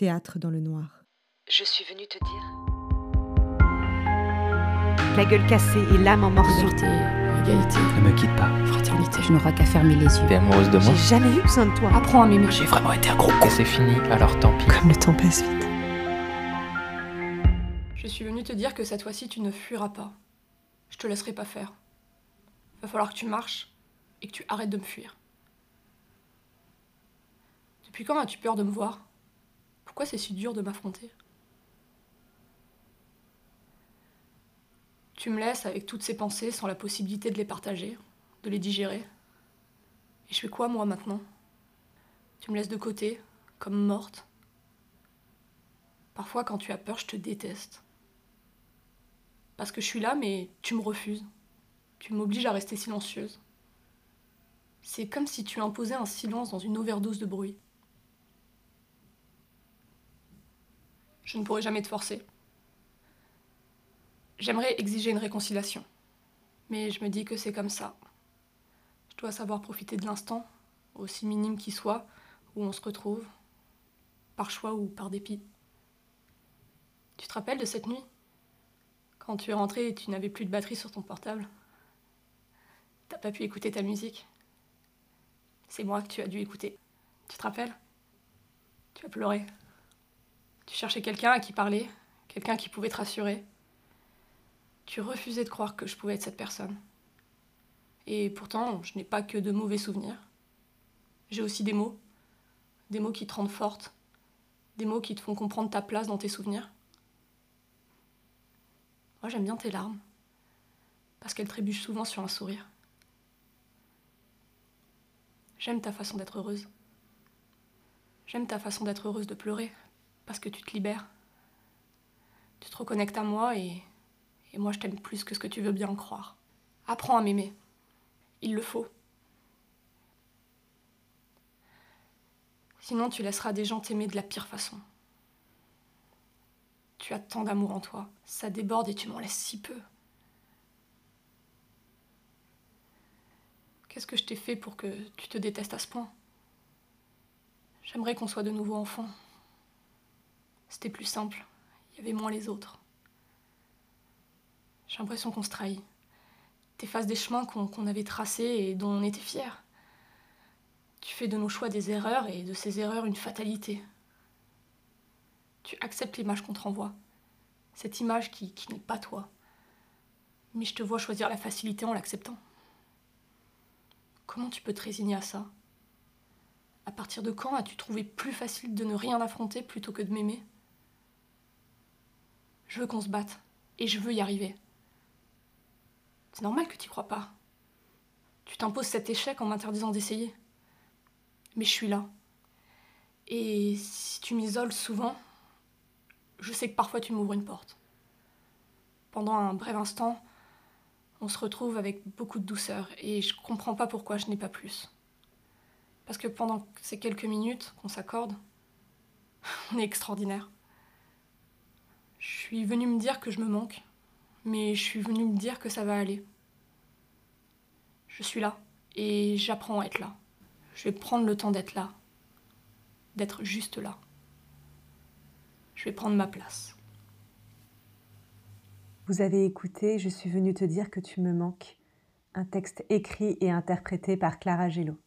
Théâtre dans le noir. Je suis venue te dire. La gueule cassée et l'âme en morceaux. Liberté, égalité, Ne me quitte pas. fraternité. Je n'aurai qu'à fermer les yeux. T'es amoureuse de moi J'ai jamais eu besoin de toi. Apprends à m'aimer. J'ai vraiment été un gros con. C'est fini, alors tant pis. Comme le temps passe vite. Je suis venue te dire que cette fois-ci tu ne fuiras pas. Je te laisserai pas faire. Va falloir que tu marches et que tu arrêtes de me fuir. Depuis quand as-tu peur de me voir? Pourquoi c'est si dur de m'affronter? Tu me laisses avec toutes ces pensées sans la possibilité de les partager, de les digérer. Et je fais quoi moi maintenant? Tu me laisses de côté, comme morte. Parfois quand tu as peur, je te déteste. Parce que je suis là, mais tu me refuses. Tu m'obliges à rester silencieuse. C'est comme si tu imposais un silence dans une overdose de bruit. Je ne pourrai jamais te forcer. J'aimerais exiger une réconciliation. Mais je me dis que c'est comme ça. Je dois savoir profiter de l'instant, aussi minime qu'il soit, où on se retrouve, par choix ou par dépit. Tu te rappelles de cette nuit? Quand tu es rentré et tu n'avais plus de batterie sur ton portable? T'as pas pu écouter ta musique? C'est moi que tu as dû écouter. Tu te rappelles? Tu as pleuré. Tu cherchais quelqu'un à qui parler, quelqu'un qui pouvait te rassurer. Tu refusais de croire que je pouvais être cette personne. Et pourtant, je n'ai pas que de mauvais souvenirs. J'ai aussi des mots. Des mots qui te rendent forte. Des mots qui te font comprendre ta place dans tes souvenirs. Moi, j'aime bien tes larmes. Parce qu'elles trébuchent souvent sur un sourire. J'aime ta façon d'être heureuse. J'aime ta façon d'être heureuse de pleurer. Parce que tu te libères. Tu te reconnectes à moi et, et moi je t'aime plus que ce que tu veux bien en croire. Apprends à m'aimer. Il le faut. Sinon, tu laisseras des gens t'aimer de la pire façon. Tu as tant d'amour en toi, ça déborde et tu m'en laisses si peu. Qu'est-ce que je t'ai fait pour que tu te détestes à ce point? J'aimerais qu'on soit de nouveau enfants. C'était plus simple, il y avait moins les autres. J'ai l'impression qu'on se trahit. T'effaces des chemins qu'on avait tracés et dont on était fiers. Tu fais de nos choix des erreurs et de ces erreurs une fatalité. Tu acceptes l'image qu'on te renvoie. Cette image qui n'est pas toi. Mais je te vois choisir la facilité en l'acceptant. Comment tu peux te résigner à ça? À partir de quand as-tu trouvé plus facile de ne rien affronter plutôt que de m'aimer? Je veux qu'on se batte. Et je veux y arriver. C'est normal que tu crois pas. Tu t'imposes cet échec en m'interdisant d'essayer. Mais je suis là. Et si tu m'isoles souvent, je sais que parfois tu m'ouvres une porte. Pendant un bref instant, on se retrouve avec beaucoup de douceur et je comprends pas pourquoi je n'ai pas plus. Parce que pendant ces quelques minutes qu'on s'accorde, on est extraordinaire. Je suis venue me dire que je me manque, mais je suis venue me dire que ça va aller. Je suis là et j'apprends à être là. Je vais prendre le temps d'être là, d'être juste là. Je vais prendre ma place. Vous avez écouté Je suis venue te dire que tu me manques, un texte écrit et interprété par Clara Gello.